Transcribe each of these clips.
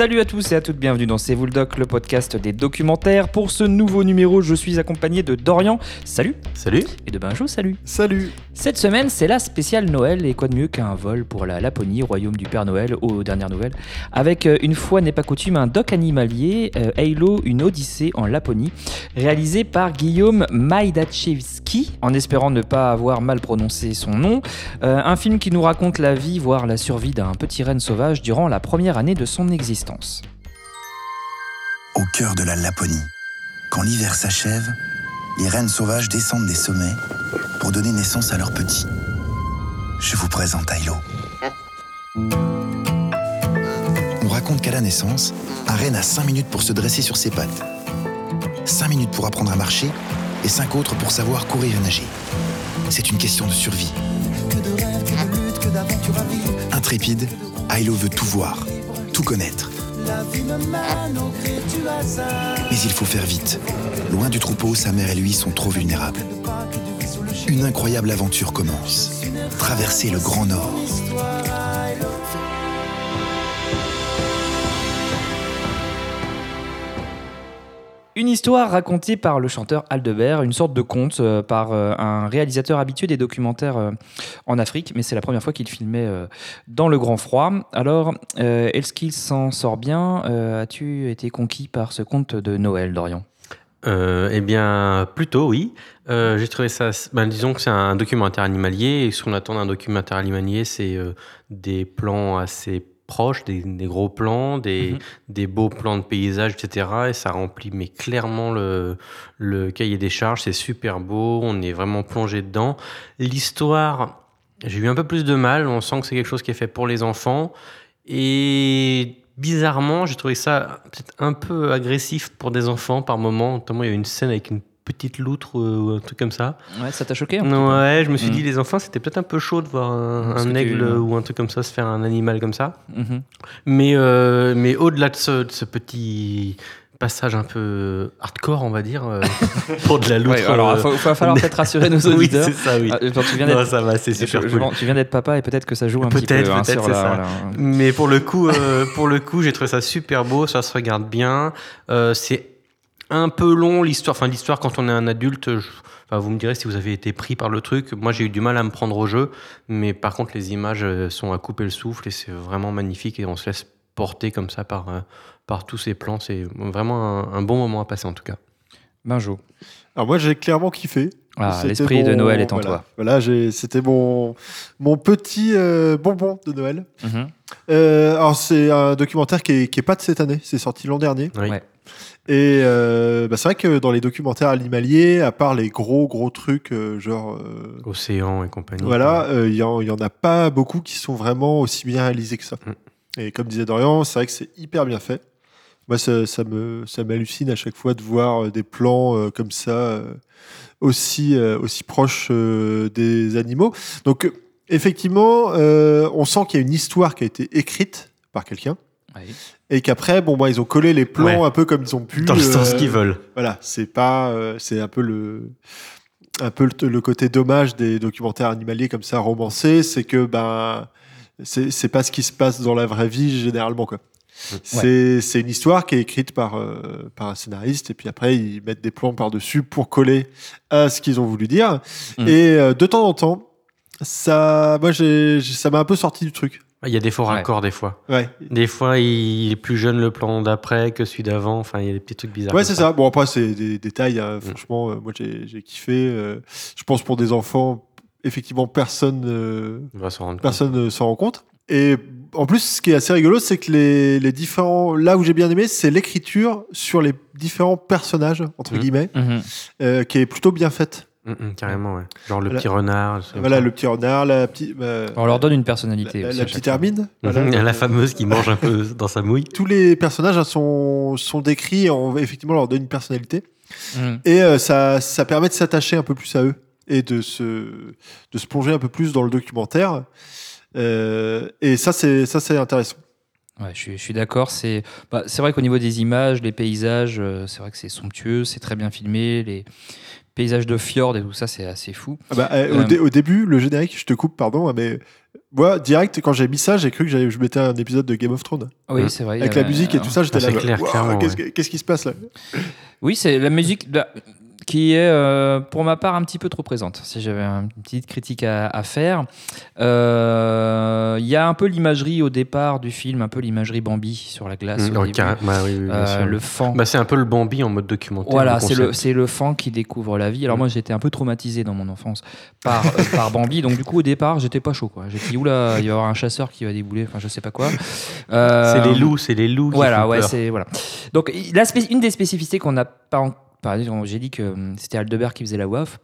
Salut à tous et à toutes, bienvenue dans C'est vous le doc, le podcast des documentaires. Pour ce nouveau numéro, je suis accompagné de Dorian, salut, Salut. et de Benjo, salut. Salut Cette semaine, c'est la spéciale Noël, et quoi de mieux qu'un vol pour la Laponie, royaume du Père Noël, aux dernières nouvelles, avec euh, une fois n'est pas coutume un doc animalier, euh, Halo, une odyssée en Laponie, réalisé par Guillaume Majdachewski, en espérant ne pas avoir mal prononcé son nom. Euh, un film qui nous raconte la vie, voire la survie d'un petit renne sauvage durant la première année de son existence. Au cœur de la Laponie. Quand l'hiver s'achève, les rennes sauvages descendent des sommets pour donner naissance à leurs petits. Je vous présente Ailo. On raconte qu'à la naissance, un renne a 5 minutes pour se dresser sur ses pattes, 5 minutes pour apprendre à marcher et 5 autres pour savoir courir et nager. C'est une question de survie. Intrépide, Ailo veut tout voir, tout connaître. Mais il faut faire vite. Loin du troupeau, sa mère et lui sont trop vulnérables. Une incroyable aventure commence. Traverser le Grand Nord. Une histoire racontée par le chanteur Aldebert, une sorte de conte euh, par euh, un réalisateur habitué des documentaires euh, en Afrique, mais c'est la première fois qu'il filmait dans le grand froid. Alors, est-ce qu'il s'en sort bien As-tu été conquis par ce conte de Noël, Dorian? Eh bien, plutôt oui. J'ai trouvé ça. Ben, disons que c'est un documentaire animalier. Et ce qu'on attend d'un documentaire animalier, c'est des plans assez proches, des, des gros plans, des, Mhm. des beaux plans de paysage, etc. Et ça remplit mais clairement le, le cahier des charges. C'est super beau. On est vraiment plongé dedans. L'histoire, j'ai eu un peu plus de mal. On sent que c'est quelque chose qui est fait pour les enfants. Et bizarrement, j'ai trouvé ça peut-être un peu agressif pour des enfants par moment. Notamment, il y a une scène avec une petite loutre euh, ou un truc comme ça. Ouais, ça t'a choqué peu Ouais, je me suis Mm. dit, les enfants, c'était peut-être un peu chaud de voir un, aigle ou un truc comme ça se faire un animal comme ça. Mhm. Mais, euh, mais au-delà de ce, de ce petit passage un peu hardcore, on va dire, euh, pour de la loutre. Ouais, alors, euh, il va falloir peut-être rassurer nos oui, auditeurs. c'est ça, oui. Ah, tu viens Non, d'être ça va, c'est super je- je- cool. tu viens d'être papa et peut-être que ça joue un petit peu. Peut-être, hein, peut-être, sur c'est ça. voilà. Mais pour le coup, euh, pour le coup, j'ai trouvé ça super beau, ça se regarde bien. C'est un peu long l'histoire. Enfin, l'histoire quand on est un adulte. je- Enfin, vous me direz si vous avez été pris par le truc. Moi, j'ai eu du mal à me prendre au jeu, mais par contre, les images euh, sont à couper le souffle et c'est vraiment magnifique et on se laisse porter comme ça par euh, par tous ces plans. C'est vraiment un, un bon moment à passer en tout cas. Benjo. Alors moi j'ai clairement kiffé. Ah, l'esprit de Noël est en voilà. toi. Voilà, j'ai- c'était mon, mon petit euh, bonbon de Noël. Mhm. Euh, alors c'est un documentaire qui est, qui est pas de cette année, c'est sorti l'an dernier. Oui. Ouais. Et euh, bah, c'est vrai que dans les documentaires animaliers, à part les gros gros trucs euh, genre... euh, Océan et compagnie. Voilà, euh, il y, il y en a pas beaucoup qui sont vraiment aussi bien réalisés que ça. Mm. Et comme disait Dorian, c'est vrai que c'est hyper bien fait. Moi, ça, ça me, ça m'hallucine à chaque fois de voir euh, des plans euh, comme ça, euh, aussi, euh, aussi proches euh, des animaux. Donc, euh, effectivement, euh, on sent qu'il y a une histoire qui a été écrite par quelqu'un. Ouais. Et qu'après, bon, bah, ils ont collé les plans Ouais. un peu comme ils ont pu. Dans le sens euh, qu'ils veulent. voilà, c'est pas, euh, c'est un peu le, un peu le, le côté dommage des documentaires animaliers comme ça romancés, c'est que ben, c'est c'est pas ce qui se passe dans la vraie vie généralement quoi. C'est c'est une histoire qui est écrite par euh, par un scénariste et puis après ils mettent des plans par dessus pour coller à ce qu'ils ont voulu dire. Mm. Et euh, de temps en temps, moi ça m'a un peu sorti du truc. Il y a des faux Ouais. raccords des fois. Ouais, Des fois, il est plus jeune le plan d'après que celui d'avant. Enfin, il y a des petits trucs bizarres. Ouais, c'est ça. Bon, après, c'est des détails. hein. Franchement, euh, moi, j'ai kiffé. euh, je pense pour des enfants, effectivement, personne euh, On va s'en rendre compte. personne ne s'en rend compte. Et en plus, ce qui est assez rigolo, c'est que les, les différents. Là où j'ai bien aimé, c'est l'écriture sur les différents personnages, entre Mhm. guillemets, Mhm. euh, qui est plutôt bien faite. Mm, mm, carrément, ouais. Genre le Voilà. petit renard. Voilà, le petit renard, la petite. euh, On leur donne une personnalité. la, aussi petite. Hermine. Mhm. La fameuse qui mange un peu dans sa mouille. Tous les personnages hein, sont, sont décrits, on, effectivement, leur donne une personnalité. Mhm. Et euh, ça, ça permet de s'attacher un peu plus à eux et de se, de se plonger un peu plus dans le documentaire. Euh, et ça, c'est ça, c'est intéressant. Ouais, je suis, je suis d'accord. C'est bah, c'est vrai qu'au niveau des images, les paysages, euh, c'est vrai que c'est somptueux, c'est très bien filmé. Les, Paysage de fjord et tout ça, c'est assez fou. Ah bah, euh, Euh, au, dé- au début, le générique, je te coupe, pardon, hein, mais moi, direct, quand j'ai mis ça, j'ai cru que j'allais- je mettais un épisode de Game of Thrones. Oui, Mm. c'est vrai. Avec la musique et tout ça, j'étais Ah, là. Qu'est-ce qui se passe là? Oui, c'est la musique bah, qui est, euh, pour ma part, un petit peu trop présente. Si j'avais une petite critique à, à faire, Euh, il y a un peu l'imagerie au départ du film, un peu l'imagerie Bambi sur la glace. Mm, au ouais, début. carré- bah oui, oui, bien Euh, le fan. Bah, c'est un peu le Bambi en mode documentaire. Voilà, c'est le, c'est le fan qui découvre la vie. Alors Mm. moi, j'étais un peu traumatisé dans mon enfance par, par Bambi. Donc du coup, au départ, j'étais pas chaud. quoi. J'ai dit, oula, il va y avoir un chasseur qui va débouler. Enfin, je sais pas quoi. C'est les loups, c'est les loups qui Voilà, font ouais, peur. c'est voilà. Donc une des spécificités qu'on n'a pas, en- par exemple, j'ai dit que hum, c'était Aldebert qui faisait la voix off.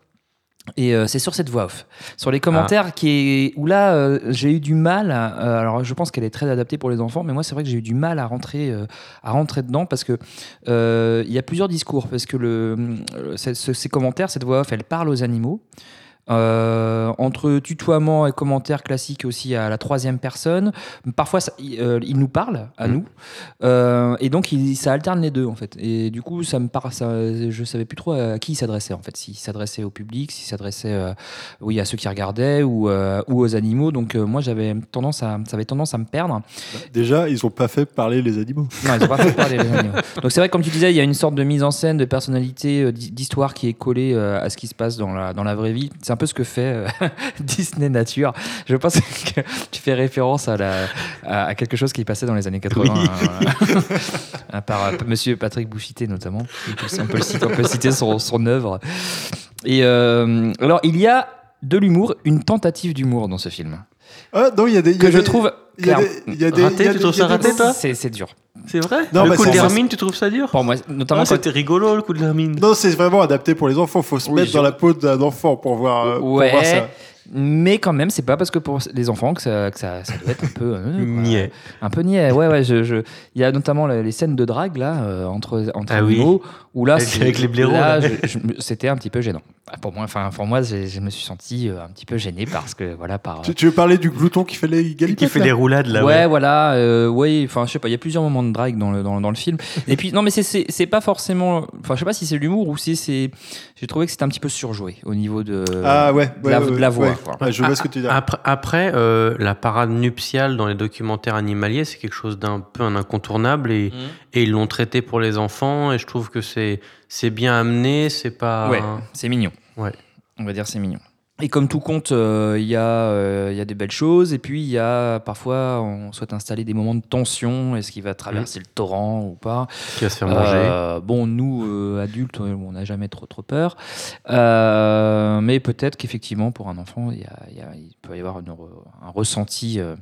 Et euh, c'est sur cette voix off, sur les commentaires qui est où là euh, j'ai eu du mal. à- euh, alors je pense qu'elle est très adaptée pour les enfants, mais moi c'est vrai que j'ai eu du mal à rentrer à rentrer dedans parce que il y a plusieurs discours parce que le, euh, ce- ce- ces commentaires, cette voix off, elle parle aux animaux. Euh, entre tutoiement et commentaires classiques aussi à la troisième personne. Parfois, ça- il, euh, il nous parle à Mm. nous, Euh, et donc il, ça alterne les deux en fait. Et du coup, ça me par, ça, je savais plus trop à qui il s'adressait en fait. S'il s'adressait au public, s'il s'adressait, oui, à ceux qui regardaient ou, ou aux animaux. Donc moi, j'avais tendance à, ça avait tendance à me perdre. Bah, Déjà, ils ont pas fait parler les animaux. Non, ils ont pas fait parler les animaux. Donc c'est vrai, comme tu disais, il y a une sorte de mise en scène, de personnalité, d'hi- d'histoire qui est collée à ce qui se passe dans la, dans la vraie vie. C'est un peu ce que fait euh, Disney Nature. Je pense que tu fais référence à, la, à, à quelque chose qui passait dans les années 80 Oui. hein, euh, par euh, Monsieur Patrick Bouchité notamment. On peut, le citer, on peut citer son, son œuvre. Et euh, alors, il y a de l'humour, une tentative d'humour dans ce film Ah non, il y a des. y que a je des- trouve Il y a des. il y a des- Raté, il y a tu des- trouves il ça raté, toi c'est c'est dur. C'est vrai Non, Le bah, coup de l'hermine, tu trouves ça dur Pour moi, notamment Ah, quand- c'était rigolo le coup de l'hermine. Non, c'est vraiment adapté pour les enfants. Faut se Oui, mettre je- dans la peau d'un enfant pour voir, euh, pour Ouais. voir ça. Mais quand même, c'est pas parce que pour les enfants que ça, que ça, ça doit être un peu. euh, quoi. Niais. Un peu niais. Ouais, ouais. Je, je- Il y a notamment les les scènes de drague, là, euh, entre, entre Ah oui. où là, Avec- c'est- avec les blaireaux, là, là. je- je me- c'était un petit peu gênant. Ah, Pour moi, enfin, pour moi je me suis senti euh, un petit peu gêné parce que, voilà, par. Tu, tu veux parler du glouton qui fait les galipettes Qui fait là les roulades là. ouais, voilà, euh, ouais, enfin, je sais pas, il y a plusieurs moments de drague dans le, dans, dans le film. Et puis, non, mais c'est- pas forcément. Enfin, je sais pas si c'est l'humour ou si c'est. J'ai trouvé que c'était un petit peu surjoué au niveau de, Ah ouais, de, la, ouais, de la ouais, voix. ouais. Ouais, je vois ce que tu dis. Après, après euh, la parade nuptiale dans les documentaires animaliers, c'est quelque chose d'un peu un incontournable et, et ils l'ont traité pour les enfants et je trouve que c'est c'est bien amené, c'est pas. Ouais, c'est mignon. Ouais. On va dire c'est mignon. Et comme tout compte, euh, il y, a, euh, y a des belles choses, et puis il y a parfois, on souhaite installer des moments de tension, est-ce qu'il va traverser le torrent ou pas Qui va se faire manger. Euh, Bon, nous, euh, adultes, euh, on n'a jamais trop, trop peur, Euh, mais peut-être qu'effectivement, pour un enfant, il, y a- il y a- il peut y avoir une un ressenti euh,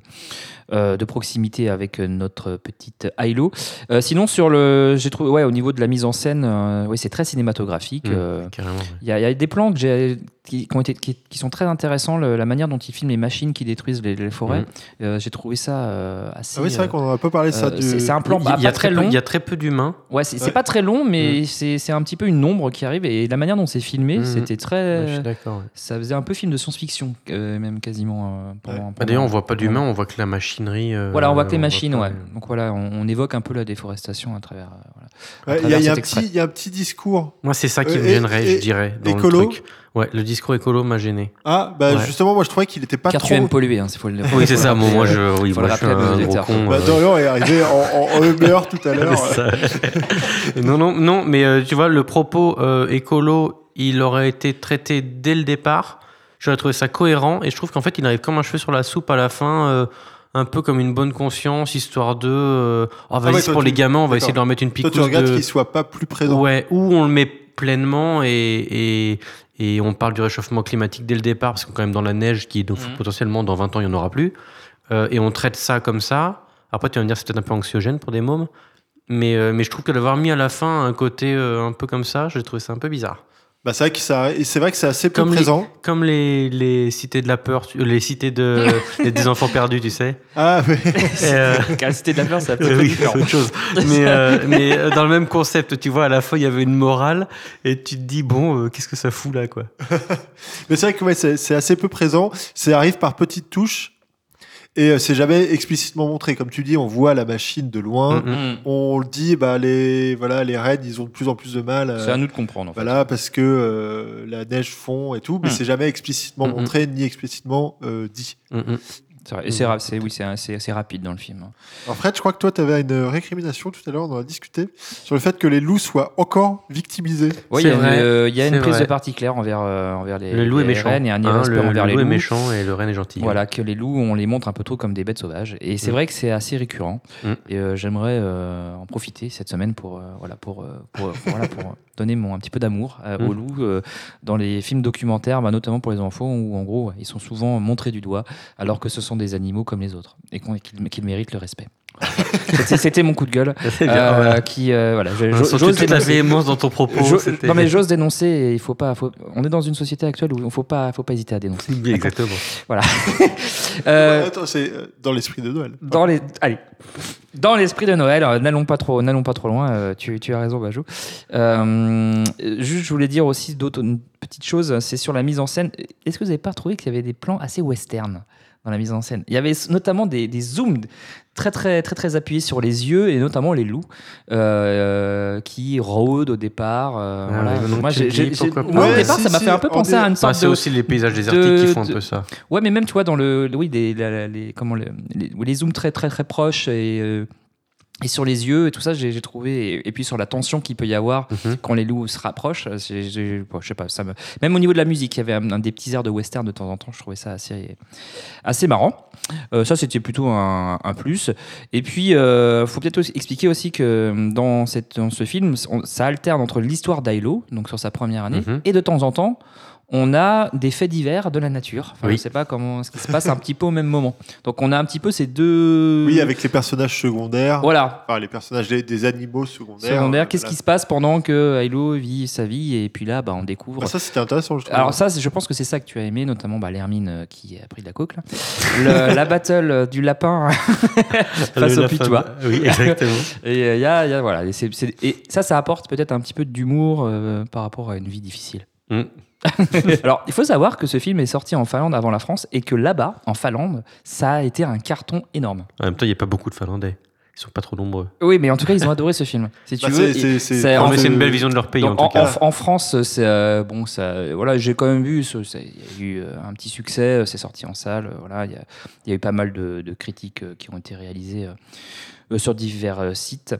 euh, de proximité avec notre petite Ailo. Euh, sinon, sur le, j'ai trouvé, ouais, au niveau de la mise en scène, euh, ouais, c'est très cinématographique. Mm, euh, ouais. il y, a- y des plans que qui, qui ont été, qui, qui sont très intéressants, le- la manière dont ils filment les machines qui détruisent les, les forêts. Mhm. Euh, j'ai trouvé ça euh, assez. Ah oui, c'est vrai euh, qu'on en a pas parlé de ça. euh, du- c'est un plan Il y bah, a- il y a pas très peu- long. Il y a très peu d'humains. Ouais, c'est Ouais. pas très long, mais c'est c'est un petit peu une ombre qui arrive et la manière dont c'est filmé, Mhm. c'était Ouais, très. je suis d'accord. ouais. ça faisait un peu film de science-fiction, euh, même quasiment. euh, Ouais. Bah, D'ailleurs, on voit pas d'humains, on voit que la machinerie. euh, Voilà, on voit que les machines, pas ouais. les- Donc voilà, on, on évoque un peu la déforestation à travers. voilà. Ouais, Il y, y un y a un petit discours. Moi, c'est ça qui Euh, me gênerait, et- je dirais. Dans écolo le truc. Ouais, le discours écolo m'a gêné. Ah, bah Ouais. justement, moi je trouvais qu'il était pas Car trop. tu aimes polluer, hein, c'est faut le Oui, c'est ça. moi, euh, je, oui, moi, je suis un gros con. Bah, euh, Dorian est arrivé en, en, en humeur tout à l'heure. Non, non, non, mais euh, tu vois, le propos euh, écolo, il aurait été traité dès le départ. J'aurais trouvé ça cohérent et je trouve qu'en fait, il arrive comme un cheveu sur la soupe à la fin, euh, un peu comme une bonne conscience, histoire de. euh, oh, vas-y, ouais, c'est toi, pour tu- les gamins, on va essayer de leur mettre une Toi, picouse tu regrettes de. qu'il soit pas plus présent. Ouais, où on le met pleinement et, et, et on parle du réchauffement climatique dès le départ, parce que quand même dans la neige, qui donc Mhm. potentiellement dans 20 ans, il n'y en aura plus. Euh, et on traite ça comme ça. Après, tu vas me dire, c'est peut-être un peu anxiogène pour des mômes. Mais, euh, mais je trouve que d'avoir mis à la fin un côté euh, un peu comme ça, j'ai trouvé ça un peu bizarre. Bah, c'est vrai que ça, c'est vrai que c'est assez peu Comme les- présent. Comme les, les cités de la peur, les cités de, les- des enfants perdus, tu sais. Ah. Et, euh, Car c'était de la peur, c'est un Oui, oui, différent. autre chose. Mais, euh, mais euh, dans le même concept, tu vois, à la fois, il y avait une morale et tu te dis, bon, euh, qu'est-ce que ça fout là, quoi. Mais c'est vrai que ouais, c'est c'est assez peu présent. Ça arrive par petites touches. Et euh, c'est jamais explicitement montré. Comme tu dis, on voit la machine de loin. Mm, mm. Mm. On le dit, bah, les, voilà, les rennes, ils ont de plus en plus de mal. euh, C'est à nous de comprendre. En fait. Voilà, parce que euh, la neige fond et tout, mais Mm. c'est jamais explicitement montré ni explicitement euh, dit. Mm. C'est vrai. Et c'est ra- c'est- oui, rapide dans le film. hein. Alors Fred, je crois que toi, tu avais une récrimination tout à l'heure, on en a discuté, sur le fait que les loups soient encore victimisés. Oui, il y a une, euh, il y a une c'est prise vrai. de parti claire envers, euh, envers les, Le loup est les méchant. rennes et un Hein, irrespect le, envers le les loup est loups. méchant et le renne est gentil. Voilà, que les loups, on les montre un peu trop comme des bêtes sauvages. Et c'est Mm. vrai que c'est assez récurrent. Mm. Et euh, j'aimerais euh, en profiter cette semaine pour, euh, voilà, pour, pour, pour- voilà, pour donner mon, un petit peu d'amour aux loups euh, dans les films documentaires, bah, notamment pour les enfants, où en gros, ils sont souvent montrés du doigt, alors que ce sont des animaux comme les autres et qu'ils méritent le respect. C'était- mon coup de gueule. Bien, euh, voilà. qui, euh, voilà, j'ose la dénoncer. véhémence dans ton propos. Non mais j'ose dénoncer il faut pas faut- on est dans une société actuelle où il faut pas faut pas hésiter à dénoncer Exactement. Euh, Ouais, attends, c'est euh, dans l'esprit de Noël. dans les allez dans l'esprit de Noël euh, n'allons pas trop n'allons pas trop loin euh, tu, tu as raison Bajou Euh, juste je voulais dire aussi d'autres une petite chose c'est sur la mise en scène est-ce que vous avez pas trouvé qu'il y avait des plans assez western? Dans la mise en scène il y avait notamment des, des zooms très très très très appuyés sur les yeux et notamment les loups euh, qui rôdent au départ euh, Ah voilà. moi j'ai, j'ai- moi, au départ si, ça m'a si, fait un peu en penser à une sorte c'est de aussi les paysages désertiques de- qui font un peu ça. Ouais, mais même, tu vois, dans le. Oui, des, la- la- les, comment, le- les, les zooms très, très, très proches et, euh, et sur les yeux et tout ça, j'ai trouvé. Et, et puis sur la tension qu'il peut y avoir Mhm. quand les loups se rapprochent, euh, bon, je sais pas, ça me. Même au niveau de la musique, il y avait un, un des petits airs de western de temps en temps, je trouvais ça assez, assez marrant. Euh, ça, c'était plutôt un, un plus. Et puis, il faut peut-être expliquer aussi que dans, cette, dans ce film, on- ça alterne entre l'histoire d'Ailo, donc sur sa première année, Mhm. et de temps en temps, on a des faits divers de la nature. Enfin, Oui. Je sais pas comment ce qui se passe un petit peu au même moment. Donc on a un petit peu ces deux. Oui, avec les personnages secondaires, Voilà. enfin les personnages des, des animaux secondaires. Secondaire. euh, Qu'est-ce qui se passe pendant que Hilo vit sa vie et puis là, bah, on découvre. Ah, ça, c'était intéressant, je trouve. Alors ça, je pense que c'est ça que tu as aimé, notamment bah, l'Hermine euh, qui a pris de la là. Le- la battle euh, du lapin face au pitois. Oui, exactement. Et euh, il y a, il y a- voilà, et, c'est- c'est- et ça, ça apporte peut-être un petit peu d'humour euh, par rapport à une vie difficile. Mm. Alors, il faut savoir que ce film est sorti en Finlande avant la France et que là-bas, en Finlande, ça a été un carton énorme. En même temps, il n'y a pas beaucoup de Finlandais. Ils sont pas trop nombreux. Oui, mais en tout cas, ils ont adoré ce film. Si tu Bah, veux, c'est- en une belle vision de leur pays, donc, en tout cas. en- en France, c'est euh, bon, ça, voilà, j'ai quand même vu, il y a eu euh, un petit succès, euh, c'est sorti en salle, voilà, il y a, il y a eu pas mal de, de critiques qui ont été réalisées euh, sur divers euh, sites.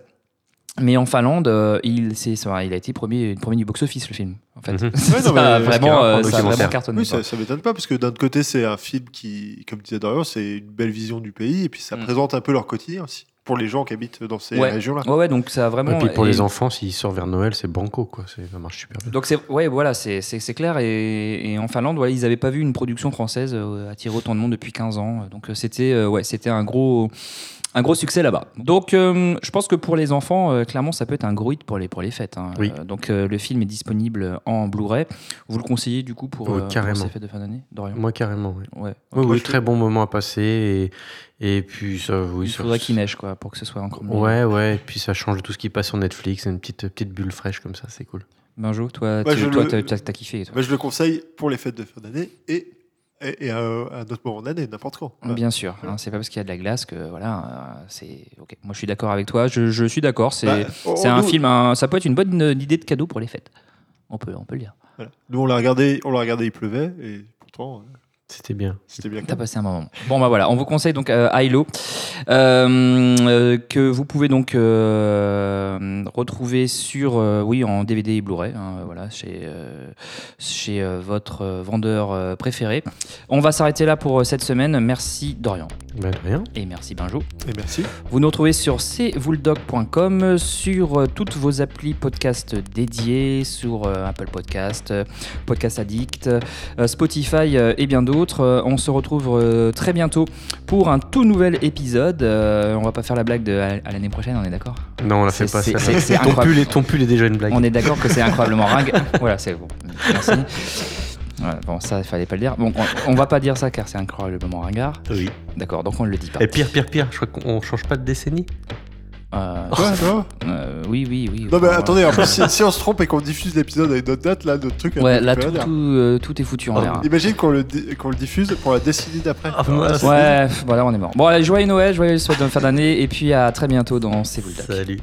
Mais en Finlande, euh, il, ça, il a été premier, premier du box-office, le film. En fait, Mhm. Ouais, non, ça, vraiment, euh, ça vraiment cartonné. Oui, ça, ça m'étonne pas, parce que d'un côté, c'est un film qui, comme disait Dorian, c'est une belle vision du pays, et puis ça Mm. présente un peu leur quotidien aussi, pour les gens qui habitent dans ces Ouais. régions-là. Ouais, ouais, donc ça a vraiment. Et puis pour et- les enfants, s'ils sortent vers Noël, c'est banco, quoi. C'est- Ça marche super bien. Donc c'est ouais voilà c'est c'est c'est clair et, et en Finlande voilà ils n'avaient pas vu une production française euh, attirer autant de monde depuis 15 ans donc c'était ouais c'était un gros un gros succès là-bas. Donc euh, je pense que pour les enfants euh, clairement ça peut être un gros hit pour les pour les fêtes. hein. Oui. Euh, donc euh, le film est disponible en Blu-ray. Vous le conseillez du coup pour, Oui, euh, pour carrément. ces fêtes de fin d'année Dorian? Moi, carrément, oui. Ouais. Oui, oui, très bon moment à passer. Et, et puis, ça, oui. Il ça- faudrait qu'il neige quoi pour que ce soit encore mieux. Ouais, ouais. Et puis, ça change tout ce qui passe sur Netflix. Une petite, petite bulle fraîche comme ça, c'est cool. Benjo toi Ouais, tu- t'as kiffé toi. Moi, je le conseille pour les fêtes de fin d'année et, et, et à, à un autre moment d'année, n'importe quand. Voilà. Bien sûr, hein, c'est pas parce qu'il y a de la glace que voilà, euh, c'est ok. Moi, je suis d'accord avec toi. Je, je suis d'accord. C'est Bah, c'est un nous- film. un- ça peut être une bonne idée de cadeau pour les fêtes. On peut, on peut le dire. voilà. Nous, on l'a regardé, on l'a regardé, il pleuvait, et pourtant, euh, C'était bien. c'était bien. T'as passé un bon moment. Bon bah voilà, on vous conseille donc euh, Hilo, euh, euh, que vous pouvez donc euh, retrouver sur euh, oui en DVD et Blu-ray, hein, voilà chez euh, chez euh, votre vendeur euh, préféré. On va s'arrêter là pour cette semaine. Merci Dorian Ben, de rien. et merci Benjo. Et merci. Vous nous retrouvez sur cvouldog.com, sur euh, toutes vos applis podcast dédiées, sur euh, Apple Podcast, euh, Podcast Addict, euh, Spotify euh, et bien d'autres. Euh, On se retrouve euh, très bientôt pour un tout nouvel épisode. Euh, On va pas faire la blague de à, l'année prochaine, on est d'accord? Non, on la fait pas. c'est ton, incroyable. pull est, ton pull est déjà une blague. On est d'accord que c'est incroyablement ringue. voilà, c'est bon. Merci. Bon, ça, il fallait pas le dire. Bon, on, on va pas dire ça car c'est incroyablement ringard. Oui. D'accord, donc on ne le dit pas. Et pire, pire, pire, je crois qu'on change pas de décennie. Euh, Quoi, non euh, oui, oui, oui. Non, mais enfin, attendez, en plus, si, si on se trompe et qu'on diffuse l'épisode avec notre date, là, notre truc. Ouais, là tout, tout, euh, tout est foutu en l'air. hein. Imagine qu'on le, qu'on le diffuse pour la décennie d'après. Ah, voilà, Ouais, voilà, on est mort. Bon, allez, joyeux Noël, joyeux souhaite de fin d'année, et puis à très bientôt dans C'est vous. Salut.